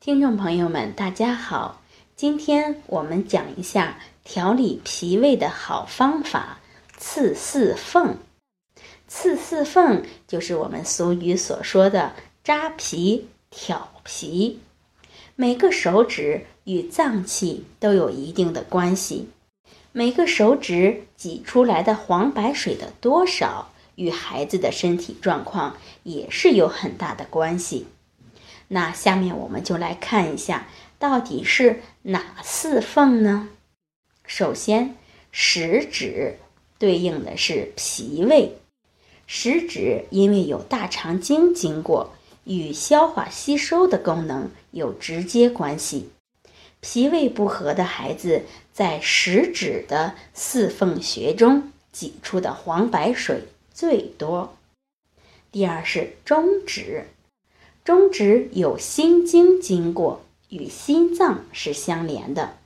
听众朋友们，大家好，今天我们讲一下调理脾胃的好方法——刺四缝。刺四缝就是我们俗语所说的扎皮、挑皮。每个手指与脏器都有一定的关系，每个手指挤出来的黄白水的多少，与孩子的身体状况也是有很大的关系。那下面我们就来看一下，到底是哪四缝呢？首先，食指对应的是脾胃，食指因为有大肠经经过，与消化吸收的功能有直接关系。脾胃不和的孩子，在食指的四缝穴中挤出的黄白水最多。第二是中指。中指有心经经过，与心脏是相连的，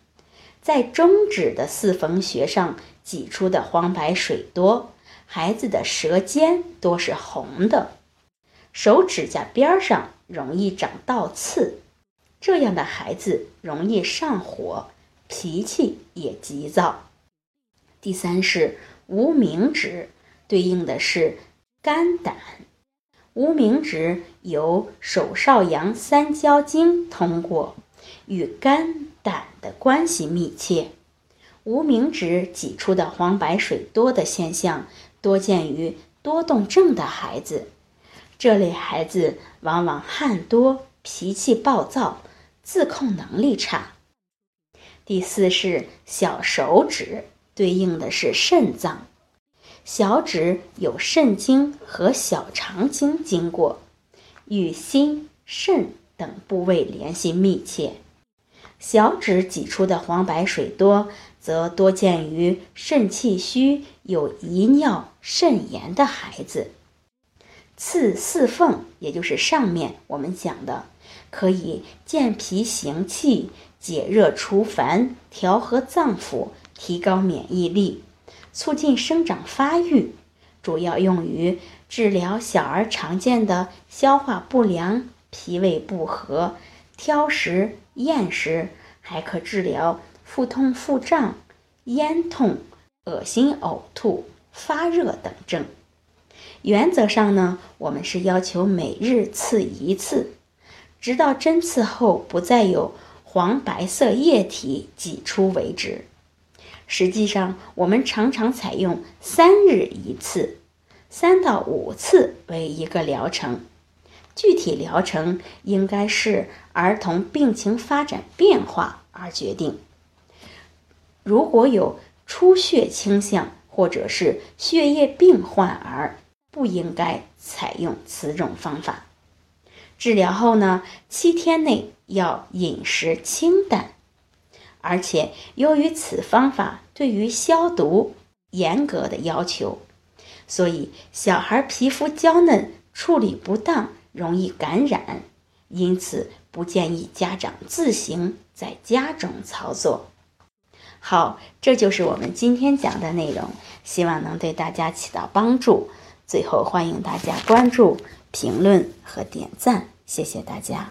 在中指的四缝穴上挤出的黄白水多，孩子的舌尖多是红的，手指甲边上容易长倒刺，这样的孩子容易上火，脾气也急躁。第三是无名指，对应的是肝胆。无名指由手少阳三焦经通过，与肝胆的关系密切。无名指挤出的黄白水多的现象，多见于多动症的孩子。这类孩子往往汗多、脾气暴躁、自控能力差。第四是小手指，对应的是肾脏。小指有肾经和小肠经经过，与心、肾等部位联系密切。小指挤出的黄白水多，则多见于肾气虚、有遗尿、肾炎的孩子。刺四缝，也就是上面我们讲的，可以健脾行气、解热除烦、调和脏腑、提高免疫力。促进生长发育，主要用于治疗小儿常见的消化不良、脾胃不和、挑食、厌食，还可治疗腹痛、腹胀、咽痛、恶心、呕吐、发热等症。原则上呢，我们是要求每日刺一次，直到针刺后不再有黄白色液体挤出为止。实际上，我们常常采用三日一次，三到五次为一个疗程。具体疗程应该是儿童病情发展变化而决定。如果有出血倾向或者是血液病患儿，不应该采用此种方法。治疗后呢，七天内要饮食清淡。而且，由于此方法对于消毒严格的要求，所以小孩皮肤娇嫩，处理不当容易感染，因此不建议家长自行在家中操作。好，这就是我们今天讲的内容，希望能对大家起到帮助。最后，欢迎大家关注、评论和点赞，谢谢大家。